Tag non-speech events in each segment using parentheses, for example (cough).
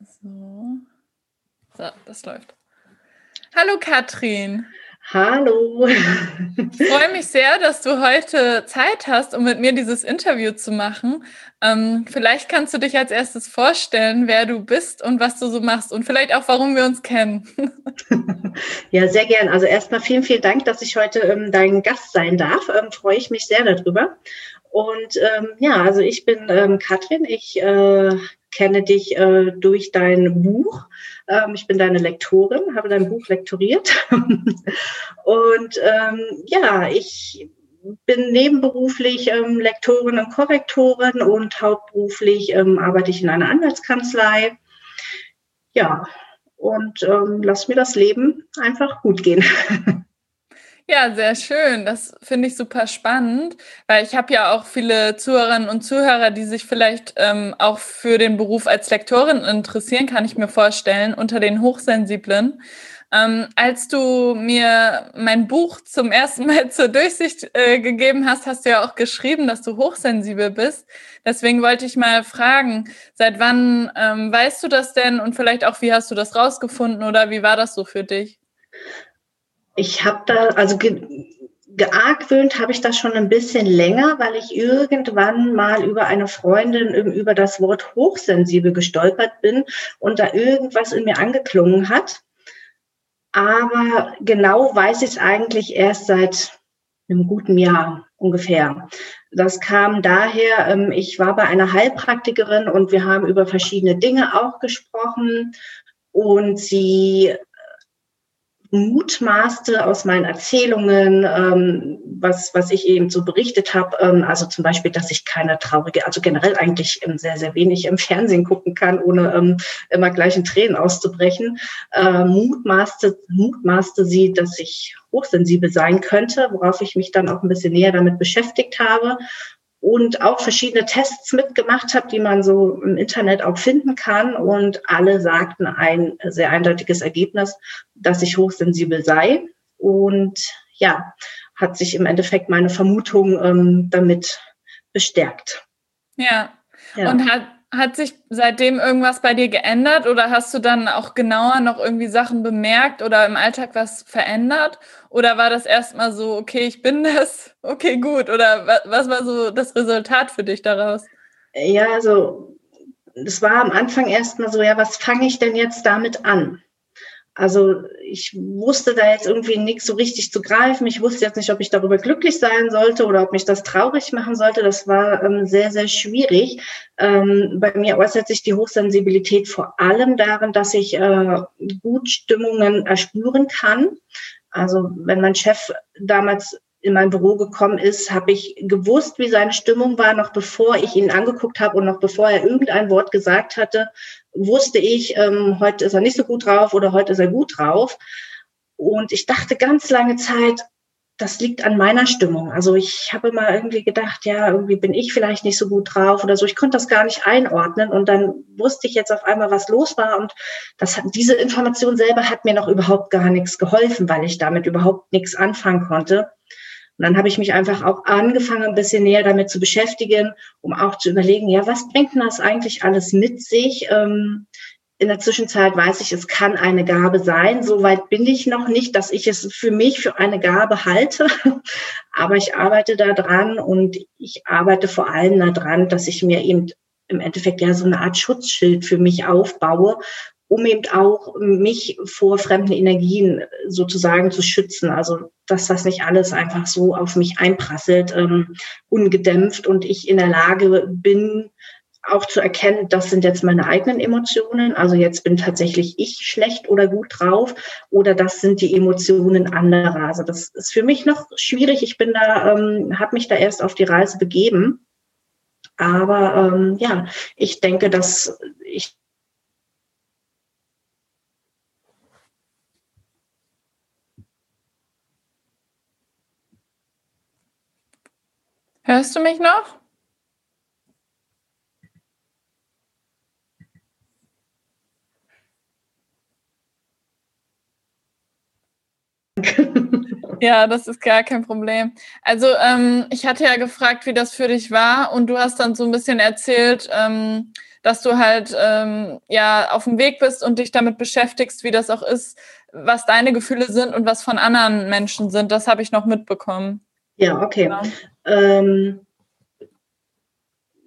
So. So, das läuft. Hallo Katrin. Hallo. Ich freue mich sehr, dass du heute Zeit hast, um mit mir dieses Interview zu machen. Ähm, vielleicht kannst du dich als erstes vorstellen, wer du bist und was du so machst und vielleicht auch, warum wir uns kennen. (laughs) Ja, sehr gern. Also erstmal vielen, vielen Dank, dass ich heute ähm, dein Gast sein darf. Ähm, freue ich mich sehr darüber. Und ähm, ja, also ich bin ähm, Katrin. Ich äh, kenne dich äh, durch dein Buch. Ähm, ich bin deine Lektorin, habe dein Buch lektoriert. (laughs) und ähm, ja, ich bin nebenberuflich ähm, Lektorin und Korrektorin und hauptberuflich ähm, arbeite ich in einer Anwaltskanzlei. Ja, und ähm, lass mir das Leben einfach gut gehen. (laughs) Ja, sehr schön. Das finde ich super spannend, weil ich habe ja auch viele Zuhörerinnen und Zuhörer, die sich vielleicht ähm, auch für den Beruf als Lektorin interessieren, kann ich mir vorstellen, unter den Hochsensiblen. Ähm, als du mir mein Buch zum ersten Mal (laughs) zur Durchsicht äh, gegeben hast, hast du ja auch geschrieben, dass du hochsensibel bist. Deswegen wollte ich mal fragen, seit wann ähm, weißt du das denn und vielleicht auch, wie hast du das rausgefunden oder wie war das so für dich? Ich habe da, also ge geargwöhnt habe ich das schon ein bisschen länger, weil ich irgendwann mal über eine Freundin über das Wort hochsensibel gestolpert bin und da irgendwas in mir angeklungen hat. Aber genau weiß ich es eigentlich erst seit einem guten Jahr ungefähr. Das kam daher, ähm, ich war bei einer Heilpraktikerin und wir haben über verschiedene Dinge auch gesprochen und sie mutmaßte aus meinen Erzählungen, ähm, was, was ich eben so berichtet habe, ähm, also zum Beispiel, dass ich keine traurige, also generell eigentlich ähm, sehr, sehr wenig im (laughs) Fernsehen gucken kann, ohne ähm, immer gleich in Tränen auszubrechen, äh, mutmaßte, mutmaßte sie, dass ich hochsensibel sein könnte, worauf ich mich dann auch ein bisschen näher damit beschäftigt habe und auch verschiedene Tests mitgemacht habe, die man so im Internet auch finden kann. Und alle sagten ein sehr eindeutiges Ergebnis, dass ich hochsensibel sei. Und ja, hat sich im Endeffekt meine Vermutung ähm, damit bestärkt. Ja. ja. Und hat, hat sich seitdem irgendwas bei dir geändert oder hast du dann auch genauer noch irgendwie Sachen bemerkt oder im Alltag was verändert? Oder war das erstmal so, okay, ich bin (laughs) das, okay, gut? Oder was war so das Resultat für dich daraus? Ja, also es war am Anfang erstmal so, ja, was fange ich denn jetzt damit an? Also ich wusste da jetzt irgendwie nichts so richtig zu greifen. Ich wusste jetzt nicht, ob ich darüber glücklich sein sollte oder ob mich das traurig machen sollte. Das war ähm, sehr, sehr schwierig. Ähm, bei mir äußert sich die Hochsensibilität vor allem darin, dass ich äh, gut erspüren kann. Also wenn mein Chef damals in mein Büro gekommen ist, habe ich gewusst, wie seine Stimmung war, noch bevor ich ihn angeguckt habe und noch bevor er irgendein Wort gesagt hatte, wusste ich, ähm, heute ist er nicht so gut drauf oder heute ist er gut drauf. Und ich dachte ganz lange Zeit, das liegt an meiner Stimmung. Also ich habe immer irgendwie gedacht, ja, irgendwie bin ich vielleicht nicht so gut drauf oder so. Ich konnte das gar nicht einordnen und dann wusste ich jetzt auf einmal, was los war und das hat, diese Information selber hat mir noch überhaupt gar nichts geholfen, weil ich damit überhaupt nichts anfangen konnte. Und dann habe ich mich einfach auch angefangen, ein bisschen näher damit zu beschäftigen, um auch zu überlegen, ja, was bringt denn das eigentlich alles mit sich? Ähm, in der Zwischenzeit weiß ich, es kann eine Gabe sein. Soweit bin ich noch nicht, dass ich es für mich für eine Gabe halte. (laughs) Aber ich arbeite da dran und ich arbeite vor allem daran, dass ich mir eben im Endeffekt ja so eine Art Schutzschild für mich aufbaue, um eben auch mich vor fremden Energien sozusagen zu schützen. Also dass das nicht alles einfach so auf mich einprasselt, ähm, ungedämpft und ich in der Lage bin, auch zu erkennen, das sind jetzt meine eigenen Emotionen. Also jetzt bin tatsächlich ich schlecht oder gut drauf oder das sind die Emotionen anderer. Also das ist für mich noch schwierig. Ich bin da, ähm, habe mich da erst auf die Reise begeben. Aber ähm, ja, ich denke, dass ich Hörst du mich noch? (laughs) Ja, das ist gar kein Problem. Also ähm, ich hatte ja gefragt, wie das für dich war und du hast dann so ein bisschen erzählt, ähm, dass du halt ähm, ja auf dem Weg bist und dich damit beschäftigst, wie das auch ist, was deine Gefühle sind und was von anderen Menschen sind. Das habe ich noch mitbekommen. Ja, okay. Genau, ähm,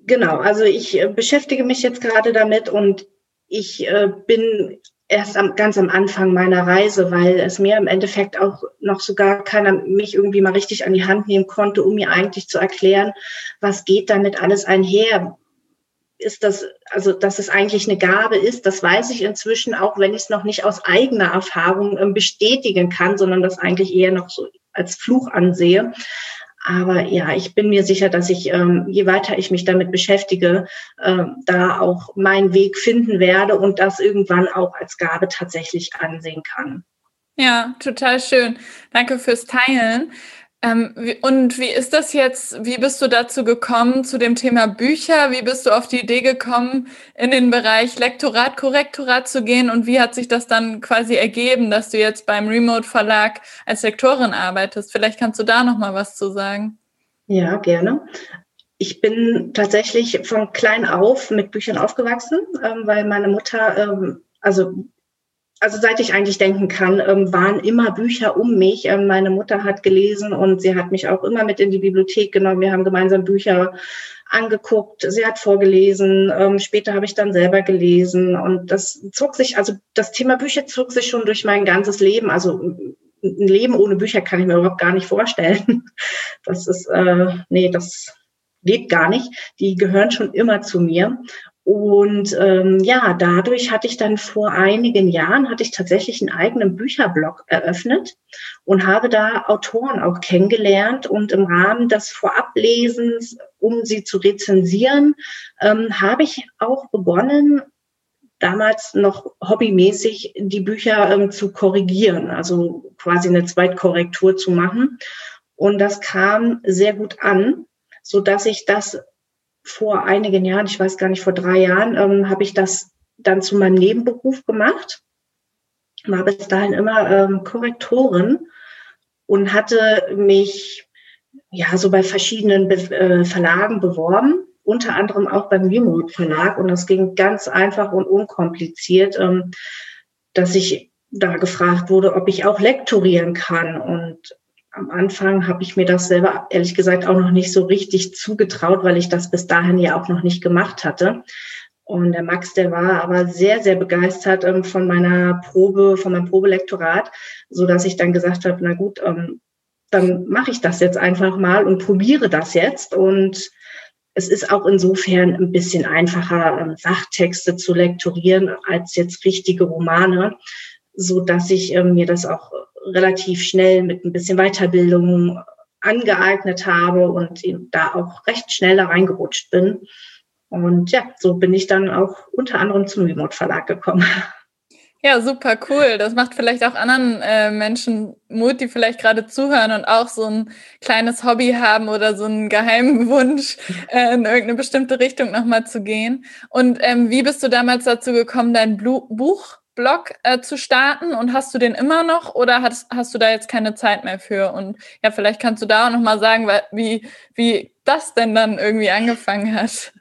genau. also ich äh, beschäftige mich jetzt gerade damit und ich äh, bin erst am, ganz am Anfang meiner Reise, weil es mir im Endeffekt auch noch sogar keiner mich irgendwie mal richtig an die Hand nehmen konnte, um mir eigentlich zu erklären, was geht damit alles einher, ist das, also dass es eigentlich eine Gabe ist, das weiß ich inzwischen, auch wenn ich es noch nicht aus eigener Erfahrung ähm, bestätigen kann, sondern das eigentlich eher noch so als Fluch ansehe. Aber ja, ich bin mir sicher, dass ich, ähm, je weiter ich mich damit beschäftige, äh, da auch meinen Weg finden werde und das irgendwann auch als Gabe tatsächlich ansehen kann. Ja, total schön. Danke fürs Teilen. Ähm, und wie ist das jetzt? Wie bist du dazu gekommen zu dem Thema Bücher? Wie bist du auf die Idee gekommen, in den Bereich Lektorat, Korrektorat zu gehen? Und wie hat sich das dann quasi ergeben, dass du jetzt beim Remote Verlag als Lektorin arbeitest? Vielleicht kannst du da noch mal was zu sagen. Ja, gerne. Ich bin tatsächlich von klein auf mit Büchern aufgewachsen, ähm, weil meine Mutter ähm, also also seit ich eigentlich denken kann, ähm, waren immer Bücher um mich. Ähm, meine Mutter hat gelesen und sie hat mich auch immer mit in die Bibliothek genommen. Wir haben gemeinsam Bücher angeguckt. Sie hat vorgelesen. Ähm, später habe ich dann selber gelesen und das zog sich, also das Thema Bücher zog sich schon durch mein ganzes Leben. Also ein Leben ohne Bücher kann ich mir überhaupt gar nicht vorstellen. Das ist, äh, nee, das geht gar nicht. Die gehören schon immer zu mir. Und ähm, ja, dadurch hatte ich dann vor einigen Jahren, hatte ich tatsächlich einen eigenen Bücherblog eröffnet und habe da Autoren auch kennengelernt. Und im Rahmen des Vorablesens, um sie zu rezensieren, ähm, habe ich auch begonnen, damals noch hobbymäßig die Bücher ähm, zu korrigieren, also quasi eine Zweitkorrektur zu machen. Und das kam sehr gut an, so dass ich das vor einigen Jahren, ich weiß gar nicht, vor drei Jahren, ähm, habe ich das dann zu meinem Nebenberuf gemacht. War bis dahin immer ähm, Korrektorin und hatte mich ja so bei verschiedenen Be äh, Verlagen beworben, unter anderem auch beim Remote Verlag. Und das ging ganz einfach und unkompliziert, ähm, dass ich da gefragt wurde, ob ich auch lektorieren kann. Und am Anfang habe ich mir das selber ehrlich gesagt auch noch nicht so richtig zugetraut, weil ich das bis dahin ja auch noch nicht gemacht hatte. Und der Max, der war aber sehr, sehr begeistert ähm, von meiner Probe, von meinem Probelektorat, so dass ich dann gesagt habe, na gut, ähm, dann mache ich das jetzt einfach mal und probiere das jetzt. Und es ist auch insofern ein bisschen einfacher, ähm, Sachtexte zu lektorieren als jetzt richtige Romane, so dass ich mir das auch relativ schnell mit ein bisschen Weiterbildung angeeignet habe und da auch recht schnell da reingerutscht bin. Und ja, so bin ich dann auch unter anderem zum Remote Verlag gekommen. Ja, super cool. Das macht vielleicht auch anderen äh, Menschen Mut, die vielleicht gerade zuhören und auch so ein kleines Hobby haben oder so einen geheimen Wunsch, (laughs) äh, in irgendeine bestimmte Richtung nochmal zu gehen. Und ähm, wie bist du damals dazu gekommen, dein Blu Buch Blog äh, zu starten und hast du den immer noch oder hast, hast du da jetzt keine Zeit mehr für? Und ja, vielleicht kannst du da auch nochmal sagen, wie, wie das denn dann irgendwie angefangen hat.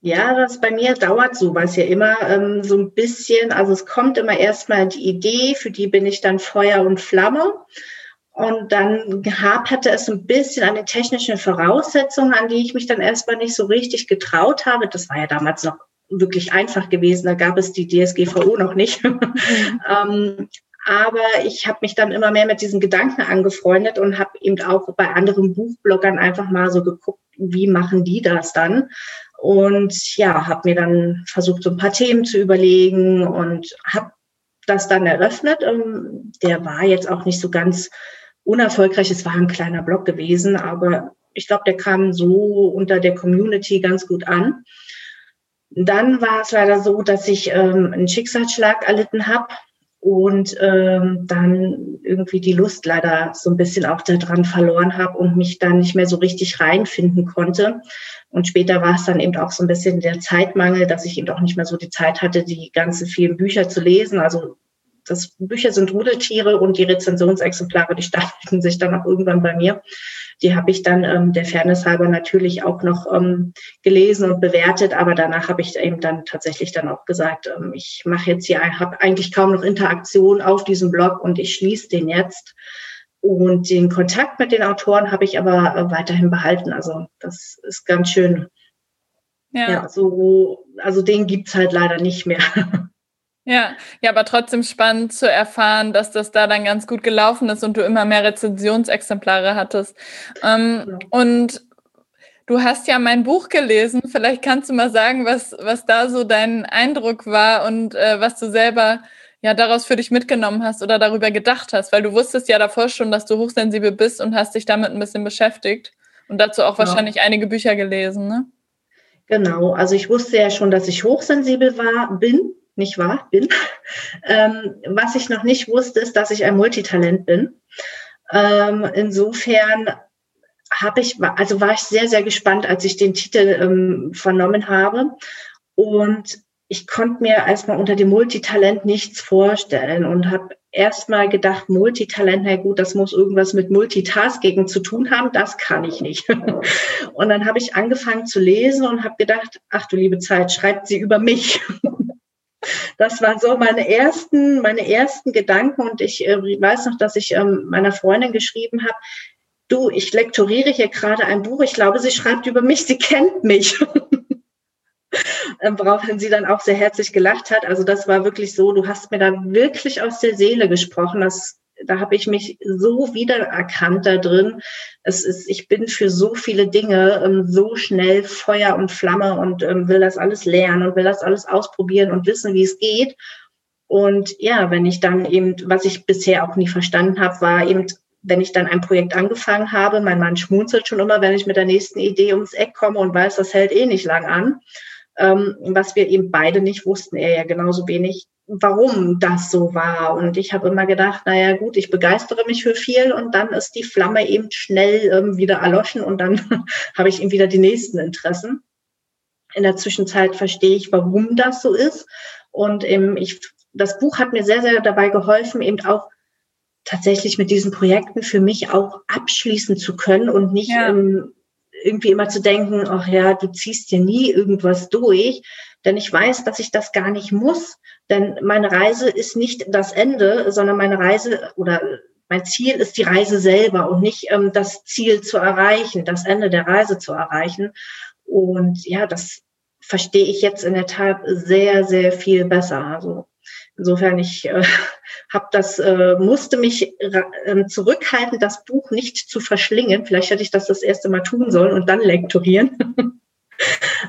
Ja, das bei mir dauert sowas ja immer ähm, so ein bisschen. Also es kommt immer erstmal die Idee, für die bin ich dann Feuer und Flamme. Und dann haperte es ein bisschen an den technischen Voraussetzungen, an die ich mich dann erstmal nicht so richtig getraut habe. Das war ja damals noch wirklich einfach gewesen. Da gab es die DSGVO noch nicht. Mhm. (laughs) ähm, aber ich habe mich dann immer mehr mit diesen Gedanken angefreundet und habe eben auch bei anderen Buchbloggern einfach mal so geguckt, wie machen die das dann? Und ja, habe mir dann versucht, so ein paar Themen zu überlegen und habe das dann eröffnet. Ähm, der war jetzt auch nicht so ganz unerfolgreich. Es war ein kleiner Blog gewesen, aber ich glaube, der kam so unter der Community ganz gut an. Dann war es leider so, dass ich ähm, einen Schicksalsschlag erlitten habe und ähm, dann irgendwie die Lust leider so ein bisschen auch daran verloren habe und mich dann nicht mehr so richtig reinfinden konnte. Und später war es dann eben auch so ein bisschen der Zeitmangel, dass ich eben auch nicht mehr so die Zeit hatte, die ganzen vielen Bücher zu lesen. Also das Bücher sind Rudeltiere und die Rezensionsexemplare, die stapelten sich dann auch irgendwann bei mir. Die habe ich dann ähm, der Fairness halber natürlich auch noch ähm, gelesen und bewertet, aber danach habe ich eben dann tatsächlich dann auch gesagt, ähm, ich mache jetzt hier, habe eigentlich kaum noch Interaktion auf diesem Blog und ich schließe den jetzt. Und den Kontakt mit den Autoren habe ich aber äh, weiterhin behalten. Also das ist ganz schön. Ja, ja so, also den gibt's halt leider nicht mehr. (laughs) Ja, ja, aber trotzdem spannend zu erfahren, dass das da dann ganz gut gelaufen ist und du immer mehr Rezensionsexemplare hattest. Ähm, ja. Und du hast ja mein Buch gelesen. Vielleicht kannst du mal sagen, was, was da so dein Eindruck war und äh, was du selber ja daraus für dich mitgenommen hast oder darüber gedacht hast, weil du wusstest ja davor schon, dass du hochsensibel bist und hast dich damit ein bisschen beschäftigt und dazu auch genau. wahrscheinlich einige Bücher gelesen, ne? Genau, also ich wusste ja schon, dass ich hochsensibel war, bin nicht wahr? Bin. Ähm, was ich noch nicht wusste, ist, dass ich ein Multitalent bin. Ähm, insofern habe ich, also war ich sehr, sehr gespannt, als ich den Titel ähm, vernommen habe. Und ich konnte mir erstmal unter dem Multitalent nichts vorstellen und habe erstmal gedacht, Multitalent, na gut, das muss irgendwas mit Multitasking zu tun haben, das kann ich nicht. (laughs) und dann habe ich angefangen zu lesen und habe gedacht, ach du liebe Zeit, schreibt sie über mich. Das waren so meine ersten, meine ersten Gedanken und ich äh, weiß noch, dass ich ähm, meiner Freundin geschrieben habe, du, ich lektoriere hier gerade ein Buch, ich glaube, sie schreibt über mich, sie kennt mich. (laughs) woraufhin sie dann auch sehr herzlich gelacht hat. Also das war wirklich so, du hast mir da wirklich aus der Seele gesprochen. Das da habe ich mich so wiedererkannt da drin. Es ist, ich bin für so viele Dinge ähm, so schnell Feuer und Flamme und ähm, will das alles lernen und will das alles ausprobieren und wissen, wie es geht. Und ja, wenn ich dann eben, was ich bisher auch nie verstanden habe, war eben, wenn ich dann ein Projekt angefangen habe, mein Mann schmunzelt schon immer, wenn ich mit der nächsten Idee ums Eck komme und weiß, das hält eh nicht lang an. Ähm, was wir eben beide nicht wussten, er ja genauso wenig, warum das so war. Und ich habe immer gedacht, naja gut, ich begeistere mich für viel und dann ist die Flamme eben schnell ähm, wieder erloschen und dann (laughs) habe ich eben wieder die nächsten Interessen. In der Zwischenzeit verstehe ich, warum das so ist. Und ähm, ich, das Buch hat mir sehr, sehr dabei geholfen, eben auch tatsächlich mit diesen Projekten für mich auch abschließen zu können und nicht ja. ähm, irgendwie immer zu denken, ach ja, du ziehst ja nie irgendwas durch, denn ich weiß, dass ich das gar nicht muss, denn meine Reise ist nicht das Ende, sondern meine Reise oder mein Ziel ist die Reise selber und nicht ähm, das Ziel zu erreichen, das Ende der Reise zu erreichen. Und ja, das verstehe ich jetzt in der Tat sehr, sehr viel besser. Also insofern, ich äh, (laughs) habe das, äh, musste mich äh, zurückhalten, das Buch nicht zu verschlingen. Vielleicht hätte ich das das erste Mal tun sollen und dann lektorieren. (laughs)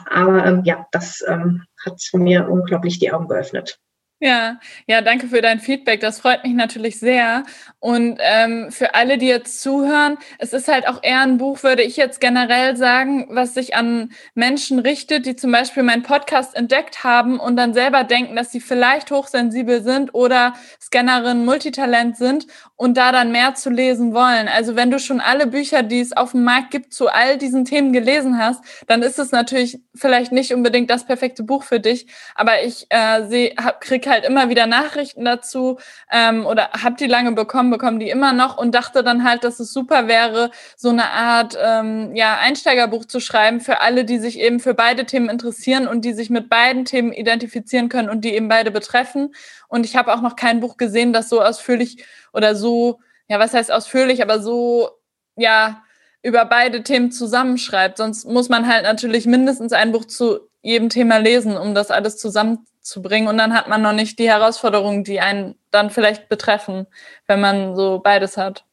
Aber ähm, ja, das ähm, hat mir unglaublich die Augen geöffnet. Ja, ja, danke für dein Feedback. Das freut mich natürlich sehr. Und ähm, für alle, die jetzt zuhören, es ist halt auch eher ein Buch, würde ich jetzt generell sagen, was sich an Menschen richtet, die zum Beispiel meinen Podcast entdeckt haben und dann selber denken, dass sie vielleicht hochsensibel sind oder Scannerin Multitalent sind und da dann mehr zu lesen wollen. Also wenn du schon alle Bücher, die es auf dem Markt gibt, zu all diesen Themen gelesen hast, dann ist es natürlich vielleicht nicht unbedingt das perfekte Buch für dich. Aber ich äh, seh, hab, halt immer wieder Nachrichten dazu ähm, oder habe die lange bekommen, bekommen die immer noch und dachte dann halt, dass es super wäre, so eine Art ähm, ja, Einsteigerbuch zu schreiben für alle, die sich eben für beide Themen interessieren und die sich mit beiden Themen identifizieren können und die eben beide betreffen. Und ich habe auch noch kein Buch gesehen, das so ausführlich oder so, ja, was heißt ausführlich, aber so, ja, über beide Themen zusammenschreibt. Sonst muss man halt natürlich mindestens ein Buch zu jedem Thema lesen, um das alles zusammenzubringen. Und dann hat man noch nicht die Herausforderungen, die einen dann vielleicht betreffen, wenn man so beides hat.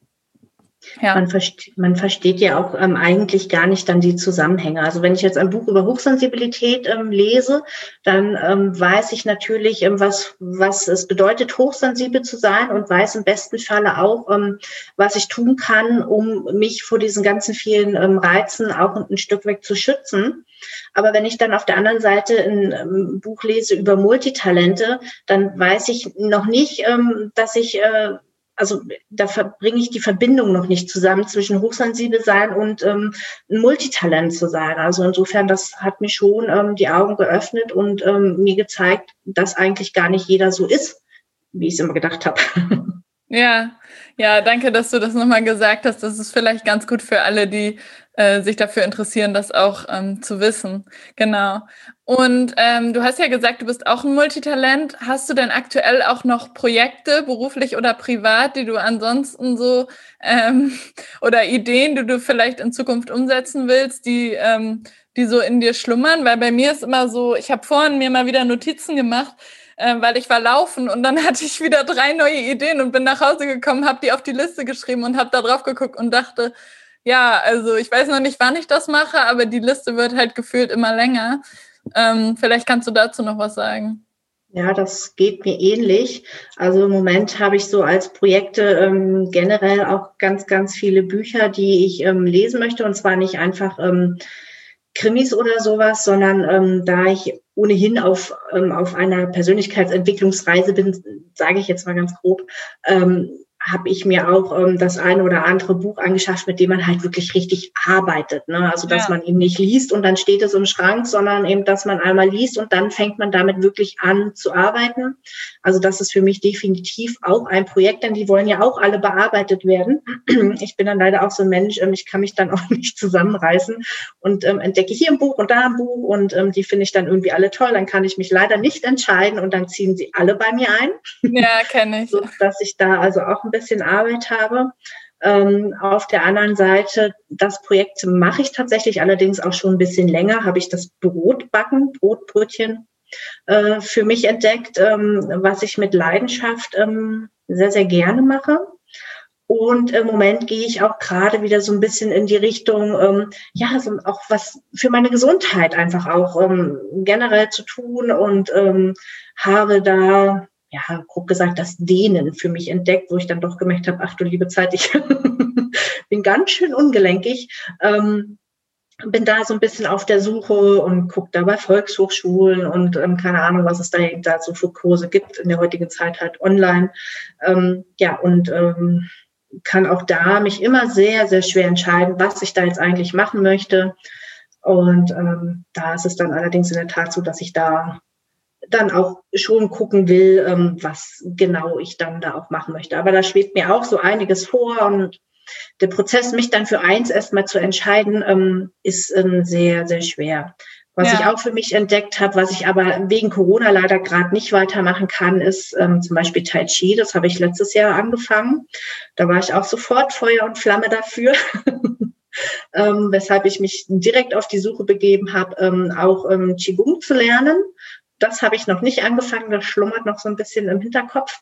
Ja. Man, versteht, man versteht ja auch ähm, eigentlich gar nicht dann die Zusammenhänge. Also wenn ich jetzt ein Buch über Hochsensibilität ähm, lese, dann ähm, weiß ich natürlich, ähm, was, was es bedeutet, hochsensibel zu sein und weiß im besten Falle auch, ähm, was ich tun kann, um mich vor diesen ganzen vielen ähm, Reizen auch ein Stück weg zu schützen. Aber wenn ich dann auf der anderen Seite ein Buch lese über Multitalente, dann weiß ich noch nicht, dass ich äh, also da verbringe ich die Verbindung noch nicht zusammen zwischen hochsensibel sein und ähm, Multitalent zu sein. Also insofern, das hat mir schon ähm, die Augen geöffnet und ähm, mir gezeigt, dass eigentlich gar nicht jeder so ist, wie ich es immer gedacht habe. (laughs) Ja, ja, danke, dass du das nochmal gesagt hast. Das ist vielleicht ganz gut für alle, die äh, sich dafür interessieren, das auch ähm, zu wissen. Genau. Und ähm, du hast ja gesagt, du bist auch ein Multitalent. Hast du denn aktuell auch noch Projekte, beruflich oder privat, die du ansonsten so ähm, (laughs) oder Ideen, die du vielleicht in Zukunft umsetzen willst, die ähm, die so in dir schlummern? Weil bei mir ist immer so, ich habe vorhin mir mal wieder Notizen gemacht äh, weil ich war laufen und dann (laughs) hatte ich wieder drei neue Ideen und bin nach Hause gekommen, habe die auf die Liste geschrieben und habe da drauf geguckt und dachte, ja, also ich weiß noch nicht, wann ich das mache, aber die Liste wird halt gefühlt immer länger. Ähm, vielleicht kannst du dazu noch was sagen. Ja, das geht mir ähnlich. Also im Moment habe ich so als Projekte ähm, generell auch ganz, ganz viele Bücher, die ich ähm, lesen möchte. Und zwar nicht einfach ähm, Krimis oder sowas, sondern ähm, da ich ohnehin auf, ähm, auf einer Persönlichkeitsentwicklungsreise bin, sage ich jetzt mal ganz grob, ähm, habe ich mir auch ähm, das eine oder andere Buch angeschafft, mit dem man halt wirklich richtig arbeitet. Ne? Also dass ja. man eben nicht liest und dann steht es im Schrank, sondern eben, dass man einmal liest und dann fängt man damit wirklich an zu arbeiten. Also das ist für mich definitiv auch ein Projekt, denn die wollen ja auch alle bearbeitet werden. Ich bin dann leider auch so ein Mensch, ähm, ich kann mich dann (laughs) auch nicht zusammenreißen und ähm, entdecke hier ein Buch und da ein Buch und ähm, die finde ich dann irgendwie alle toll. Dann kann ich mich leider nicht entscheiden und dann ziehen sie alle bei mir ein. Ja, kenne ich. so, dass ich da also auch ein bisschen Arbeit habe. Ähm, auf der anderen Seite, das Projekt mache ich tatsächlich allerdings auch schon ein bisschen länger, habe ich das Brotbacken, Brotbrötchen äh, für mich entdeckt, ähm, was ich mit Leidenschaft ähm, sehr, sehr gerne mache. Und im Moment gehe ich auch gerade wieder so ein bisschen in die Richtung, ähm, ja, so auch was für meine Gesundheit einfach auch ähm, generell zu tun und ähm, habe da ja, grob gesagt, das Dehnen für mich entdeckt, wo ich dann doch gemerkt habe, ach du liebe Zeit, ich (laughs) bin ganz schön ungelenkig. Ähm, bin da so ein bisschen auf der Suche und gucke da bei Volkshochschulen und ähm, keine Ahnung, was es da, da so für Kurse gibt in der heutigen Zeit halt online. Ähm, ja, und ähm, kann auch da mich immer sehr, sehr schwer entscheiden, was ich da jetzt eigentlich machen möchte. Und ähm, da ist es dann allerdings in der Tat so, dass ich da dann auch schon gucken will, ähm, was genau ich dann da auch machen möchte. Aber da schwebt mir auch so einiges vor und der Prozess, mich dann für eins erstmal zu entscheiden, ähm, ist ähm, sehr, sehr schwer. Was ja. ich auch für mich entdeckt habe, was ich aber wegen Corona leider gerade nicht weitermachen kann, ist ähm, zum Beispiel Tai Chi. Das habe ich letztes Jahr angefangen. Da war ich auch sofort Feuer und Flamme dafür. (laughs) ähm, weshalb ich mich direkt auf die Suche begeben habe, ähm, auch ähm, Qigong zu lernen das habe ich noch nicht angefangen, das schlummert noch so ein bisschen im Hinterkopf.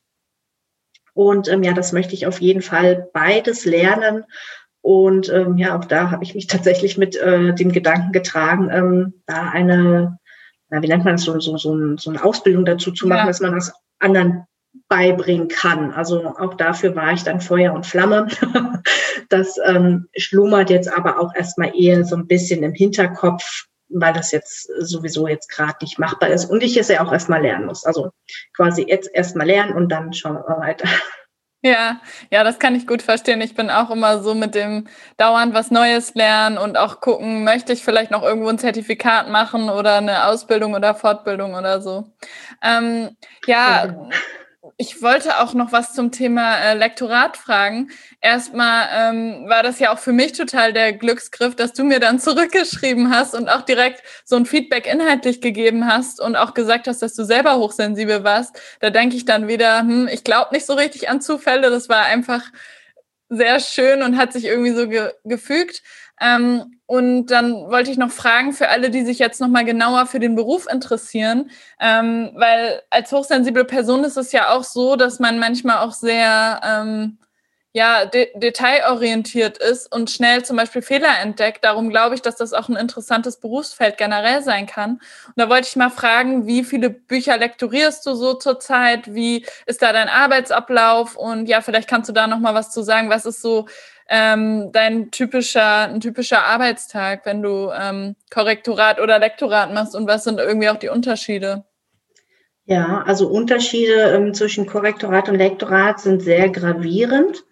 Und ähm, ja, das möchte ich auf jeden Fall beides lernen. Und ähm, ja, auch da habe ich mich (laughs) tatsächlich mit äh, dem Gedanken getragen, ähm, da eine, na, wie nennt man es, so, so, so, so eine Ausbildung dazu zu machen, ja. dass man das anderen beibringen kann. Also auch dafür war ich dann Feuer und Flamme. (laughs) das ähm, schlummert jetzt aber auch erstmal eher so ein bisschen im Hinterkopf, weil das jetzt sowieso jetzt gerade nicht machbar ist und ich es ja auch erstmal lernen muss. Also quasi jetzt erstmal lernen und dann schauen wir weiter. Ja, ja, das kann ich gut verstehen. Ich bin auch immer so mit dem dauernd was Neues lernen und auch gucken, möchte ich vielleicht noch irgendwo ein Zertifikat machen oder eine Ausbildung oder Fortbildung oder so. Ähm, ja, ja genau ich wollte auch noch was zum Thema äh, Lektorat fragen. Erstmal ähm, war das ja auch für mich total der Glücksgriff, dass du mir dann zurückgeschrieben hast und auch direkt so ein Feedback inhaltlich gegeben hast und auch gesagt hast, dass du selber hochsensibel warst. Da denke ich dann wieder, hm, ich glaube nicht so richtig an Zufälle. Das war einfach sehr schön und hat sich irgendwie so ge gefügt. Ähm, und dann wollte ich noch fragen für alle, die sich jetzt noch mal genauer für den Beruf interessieren, ähm, weil als hochsensible Person ist es ja auch so, dass man manchmal auch sehr ähm, ja, de detailorientiert ist und schnell zum Beispiel Fehler entdeckt. Darum glaube ich, dass das auch ein interessantes Berufsfeld generell sein kann. Und da wollte ich mal fragen, wie viele Bücher lektorierst du so zurzeit? Wie ist da dein Arbeitsablauf? Und ja, vielleicht kannst du da noch mal was zu sagen. Was ist so ähm, dein typischer, ein typischer Arbeitstag, wenn du ähm, Korrektorat oder Lektorat machst und was sind irgendwie auch die Unterschiede? Ja, also Unterschiede ähm, zwischen Korrektorat und Lektorat sind sehr gravierend,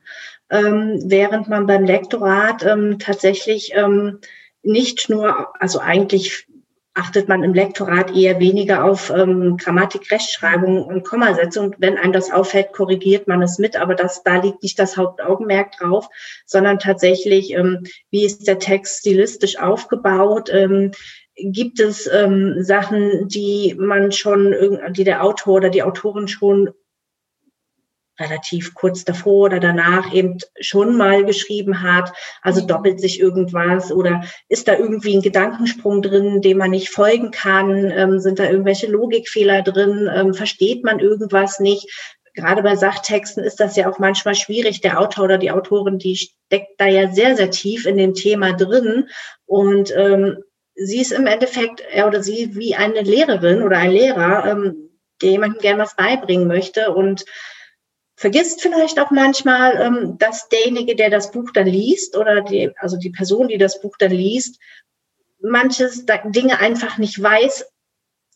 ähm, während man beim Lektorat ähm, tatsächlich ähm, nicht nur, also eigentlich achtet man im Lektorat eher weniger auf ähm, Grammatik, Rechtschreibung und Kommasetzung. Wenn einem das auffällt, korrigiert man es mit, aber das, da liegt nicht das Hauptaugenmerk drauf, sondern tatsächlich, ähm, wie ist der Text stilistisch aufgebaut, ähm, gibt es ähm, Sachen, die man schon, die der Autor oder die Autorin schon relativ kurz davor oder danach eben schon mal geschrieben hat. Also mhm. doppelt sich irgendwas oder ist da irgendwie ein Gedankensprung drin, dem man nicht folgen kann? Ähm, sind da irgendwelche Logikfehler drin? Ähm, versteht man irgendwas nicht? Gerade bei Sachtexten ist das ja auch manchmal schwierig. Der Autor oder die Autorin, die steckt da ja sehr, sehr tief in dem Thema drin und ähm, sie ist im Endeffekt, er oder sie wie eine Lehrerin oder ein Lehrer, ähm, der jemandem gerne was beibringen möchte und vergisst vielleicht auch manchmal, ähm, dass derjenige, der das Buch dann liest oder die, also die Person, die das Buch dann liest, manches Dinge einfach nicht weiß,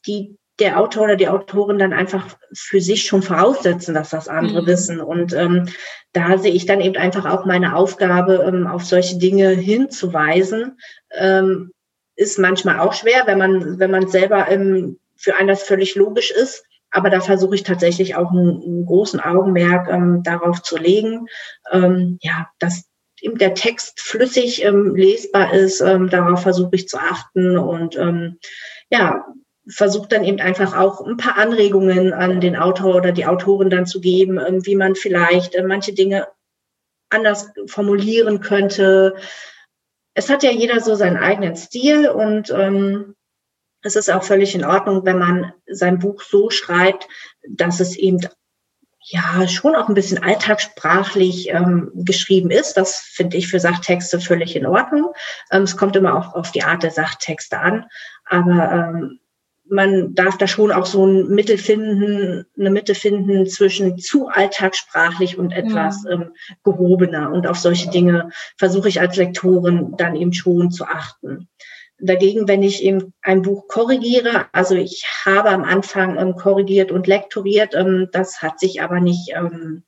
die der Autor oder die Autorin dann einfach für sich schon voraussetzen, dass das andere mhm. wissen. Und ähm, da sehe ich dann eben einfach auch meine Aufgabe, ähm, auf solche Dinge hinzuweisen. Ähm, ist manchmal auch schwer, wenn man, wenn man selber ähm, für einen das völlig logisch ist. Aber da versuche ich tatsächlich auch einen, einen großen Augenmerk ähm, darauf zu legen, ähm, ja, dass eben der Text flüssig ähm, lesbar ist. Ähm, darauf versuche ich zu achten und ähm, ja, versuche dann eben einfach auch ein paar Anregungen an den Autor oder die Autorin dann zu geben, ähm, wie man vielleicht äh, manche Dinge anders formulieren könnte. Es hat ja jeder so seinen eigenen Stil und ähm, es ist auch völlig in Ordnung, wenn man sein Buch so schreibt, dass es eben ja schon auch ein bisschen alltagssprachlich ähm, geschrieben ist. Das finde ich für Sachtexte völlig in Ordnung. Ähm, es kommt immer auch auf die Art der Sachtexte an, aber ähm, man darf da schon auch so ein Mittel finden, eine Mitte finden zwischen zu alltagssprachlich und etwas ja. ähm, gehobener. Und auf solche Dinge versuche ich als Lektorin dann eben schon zu achten. Dagegen, wenn ich eben ein Buch korrigiere, also ich habe am Anfang ähm, korrigiert und lektoriert, ähm, das hat sich aber nicht, ähm,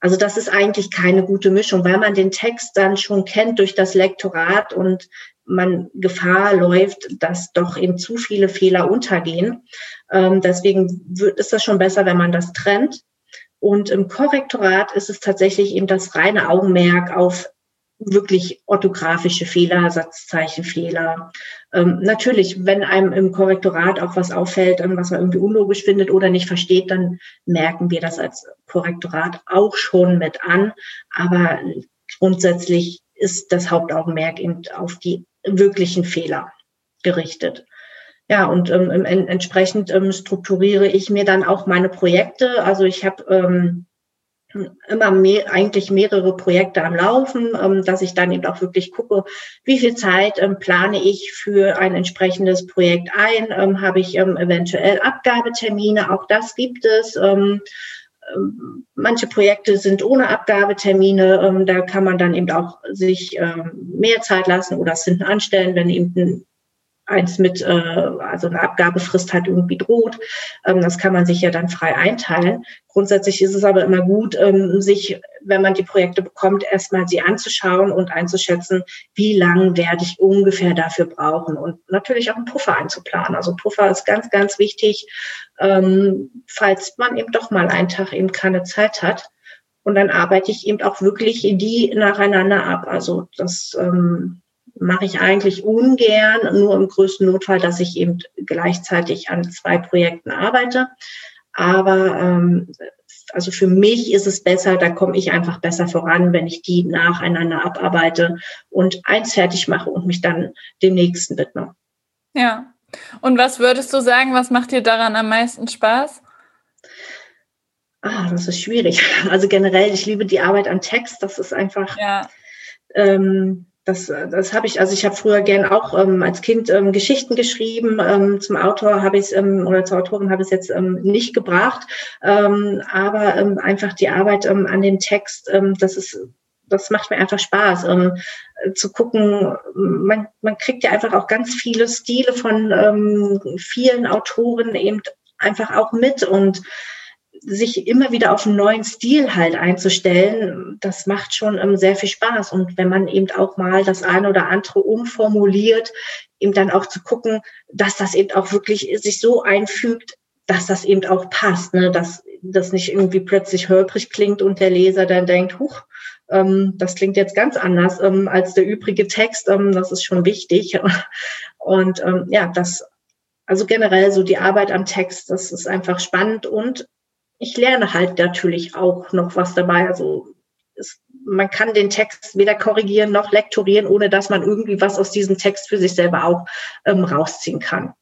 also das ist eigentlich keine gute Mischung, weil man den Text dann schon kennt durch das Lektorat und man Gefahr läuft, dass doch eben zu viele Fehler untergehen. Ähm, deswegen wird, ist das schon besser, wenn man das trennt. Und im Korrektorat ist es tatsächlich eben das reine Augenmerk auf wirklich orthografische Fehler, Satzzeichenfehler. Ähm, natürlich, wenn einem im Korrektorat auch was auffällt, was man irgendwie unlogisch findet oder nicht versteht, dann merken wir das als Korrektorat auch schon mit an. Aber grundsätzlich ist das Hauptaugenmerk eben auf die wirklichen Fehler gerichtet. Ja, und ähm, entsprechend ähm, strukturiere ich mir dann auch meine Projekte. Also ich habe ähm, immer mehr, eigentlich mehrere Projekte am Laufen, ähm, dass ich dann eben auch wirklich gucke, wie viel Zeit ähm, plane ich für ein entsprechendes Projekt ein, ähm, habe ich eventuell Abgabetermine, auch das gibt es. Manche Projekte sind ohne Abgabetermine, da kann man dann eben auch sich mehr Zeit lassen oder es hinten anstellen, wenn eben ein eins mit, äh, also eine Abgabefrist halt irgendwie droht. Ähm, das kann man sich ja dann frei einteilen. Grundsätzlich ist es aber immer gut, ähm, sich, wenn man die Projekte bekommt, erstmal sie anzuschauen und einzuschätzen, wie lang werde ich ungefähr dafür brauchen und natürlich auch einen Puffer einzuplanen. Also Puffer ist ganz, ganz wichtig, ähm, falls man eben doch mal einen Tag eben keine Zeit hat. Und dann arbeite ich eben auch wirklich die nacheinander ab. Also das ähm, mache ich eigentlich ungern, nur im größten Notfall, dass ich eben gleichzeitig an zwei Projekten arbeite. Aber ähm, also für mich ist es besser, da komme ich einfach besser voran, wenn ich die nacheinander abarbeite und eins fertig mache und mich dann dem nächsten widme. Ja. Und was würdest du sagen, was macht dir daran am meisten Spaß? Ah, das ist schwierig. Also generell, ich liebe die Arbeit am Text. Das ist einfach, ja. ähm, das, das habe ich, also ich habe früher gern auch ähm, als Kind ähm, Geschichten geschrieben. Ähm, zum Autor habe ich es ähm, oder zur Autorin habe ich es jetzt ähm, nicht gebracht. Ähm, aber ähm, einfach die Arbeit ähm, an dem Text, ähm, das ist, das macht mir einfach Spaß, ähm, zu gucken. Man, man kriegt ja einfach auch ganz viele Stile von ähm, vielen Autoren eben einfach auch mit und sich immer wieder auf einen neuen Stil halt einzustellen, das macht schon ähm, sehr viel Spaß. Und wenn man eben auch mal das eine oder andere umformuliert, eben dann auch zu gucken, dass das eben auch wirklich sich so einfügt, dass das eben auch passt, ne? dass das nicht irgendwie plötzlich holprig klingt und der Leser dann denkt, huch, ähm, das klingt jetzt ganz anders ähm, als der übrige Text. Ähm, das ist schon wichtig. (laughs) Und ähm, ja, das, also generell so die Arbeit am Text, das ist einfach spannend und ich lerne halt natürlich auch noch was dabei. Also es, man kann den Text weder korrigieren noch lektorieren, ohne dass man irgendwie was aus diesem Text für sich selber auch ähm, rausziehen kann.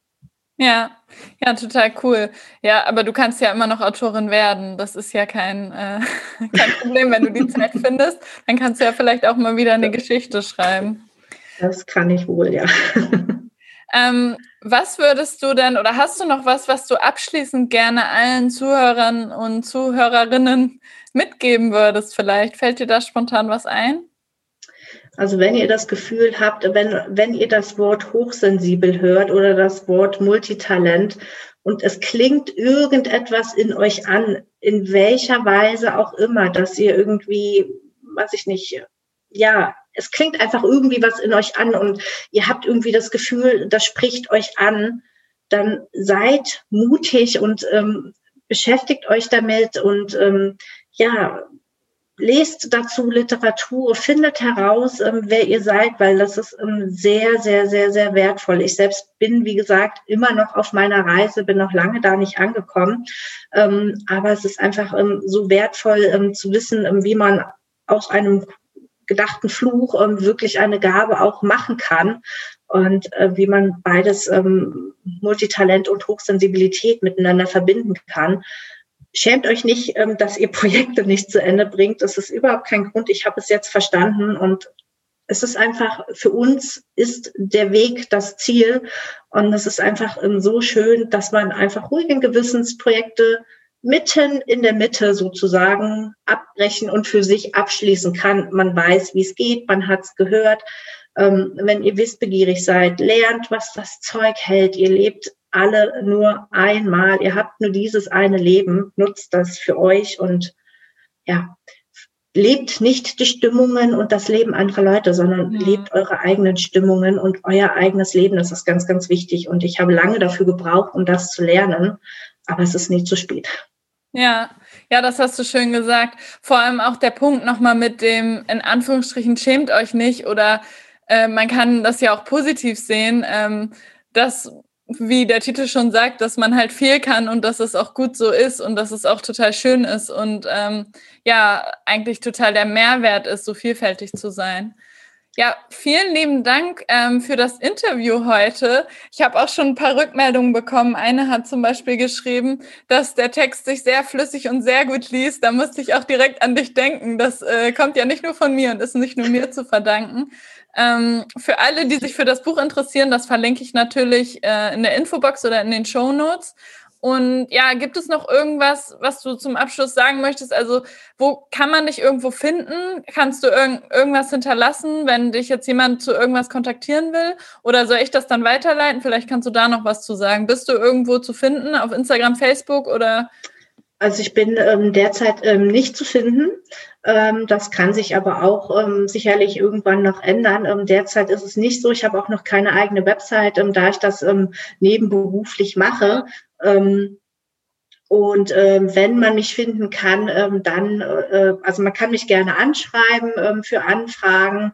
Ja, ja, total cool. Ja, aber du kannst ja immer noch Autorin werden. Das ist ja kein, äh, (laughs) kein Problem, wenn du die Zeit findest. Dann kannst du ja vielleicht auch mal wieder eine Geschichte schreiben. Das kann ich wohl, ja. (laughs) Ähm, was würdest du denn oder hast du noch was, was du abschließend gerne allen Zuhörern und Zuhörerinnen (laughs) mitgeben würdest? Vielleicht fällt dir da spontan was ein? Also wenn ihr das Gefühl habt, wenn, wenn ihr das Wort hochsensibel hört oder das Wort Multitalent und es klingt irgendetwas in euch an, in welcher Weise auch immer, dass ihr irgendwie, weiß ich nicht, ja, es klingt einfach irgendwie was in euch an und ihr habt irgendwie das Gefühl, das spricht euch an, dann seid mutig und ähm, beschäftigt euch damit und ähm, ja, lest dazu Literatur, findet heraus, ähm, wer ihr seid, weil das ist ähm, sehr, sehr, sehr, sehr wertvoll. Ich selbst bin, wie gesagt, immer noch auf meiner Reise, bin noch lange da nicht angekommen. Ähm, aber es ist einfach ähm, so wertvoll ähm, zu wissen, ähm, wie man aus einem gedachten Fluch wirklich eine Gabe auch machen kann und äh, wie man beides Multitalent und Hochsensibilität miteinander verbinden kann schämt euch nicht, ähm, dass ihr (laughs) Projekte nicht zu Ende bringt. Das ist überhaupt kein Grund. Ich habe es jetzt verstanden und es ist einfach, für uns ist der Weg das Ziel. Und es ist einfach ähm, so schön, dass man einfach ruhigen Gewissens Projekte mitten in der Mitte sozusagen abbrechen und für sich abschließen kann. Man weiß, wie es geht, man hat es gehört. Ähm, wenn ihr wissbegierig seid, lernt, was das Zeug hält. Ihr lebt alle nur einmal. Ihr habt nur dieses eine Leben. Nutzt das für euch und ja, lebt nicht die Stimmungen und das Leben anderer Leute, sondern ja. lebt eure eigenen Stimmungen und euer eigenes Leben. Das ist ganz, ganz wichtig. Und ich habe lange dafür gebraucht, um das zu lernen. Aber es ist nie zu spät. Ja, ja, das hast du schön gesagt. Vor allem auch der Punkt nochmal mit dem, in Anführungsstrichen, schämt euch nicht oder äh, man kann das ja auch positiv sehen, ähm, dass wie der Titel schon sagt, dass man halt viel kann und dass es auch gut so ist und dass es auch total schön ist und ähm, ja, eigentlich total der Mehrwert ist, so vielfältig zu sein. Ja, vielen lieben Dank ähm, für das Interview heute. Ich habe auch schon ein paar Rückmeldungen bekommen. Eine hat zum Beispiel geschrieben, dass der Text sich sehr flüssig und sehr gut liest. Da musste ich auch direkt an dich denken. Das äh, kommt ja nicht nur von mir und ist nicht nur mir zu verdanken. Ähm, für alle, die sich für das Buch interessieren, das verlinke ich natürlich äh, in der Infobox oder in den Show Notes. Und ja, gibt es noch irgendwas, was du zum Abschluss sagen möchtest? Also, wo kann man dich irgendwo finden? Kannst du irg irgendwas hinterlassen, wenn dich jetzt jemand zu irgendwas kontaktieren will? Oder soll ich das dann weiterleiten? Vielleicht kannst du da noch was zu sagen. Bist du irgendwo zu finden auf Instagram, Facebook oder? Also ich bin ähm, derzeit ähm, nicht zu finden. Ähm, das kann sich aber auch ähm, sicherlich irgendwann noch ändern. Ähm, derzeit ist es nicht so. Ich habe auch noch keine eigene Website, ähm, da ich das nebenberuflich mache. Und wenn man mich finden kann, dann, äh, also man kann mich gerne anschreiben für Anfragen.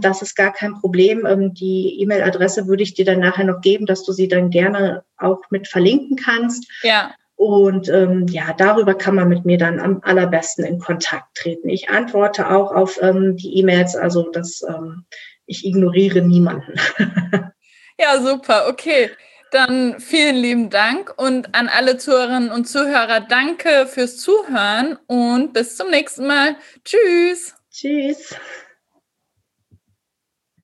das ist gar kein Problem. die E-Mail-Adresse würde ich dir dann nachher noch geben, dass du sie dann gerne auch mit verlinken kannst. Ja. Und ähm, ja, darüber kann man mit mir dann am allerbesten in Kontakt treten. Ich antworte auch auf ähm, die E-Mails, also das, ähm, ich ignoriere niemanden. (laughs) ja, super, okay. Dann vielen lieben Dank und an alle Zuhörerinnen und Zuhörer danke fürs Zuhören und bis zum nächsten Mal. Tschüss. Tschüss.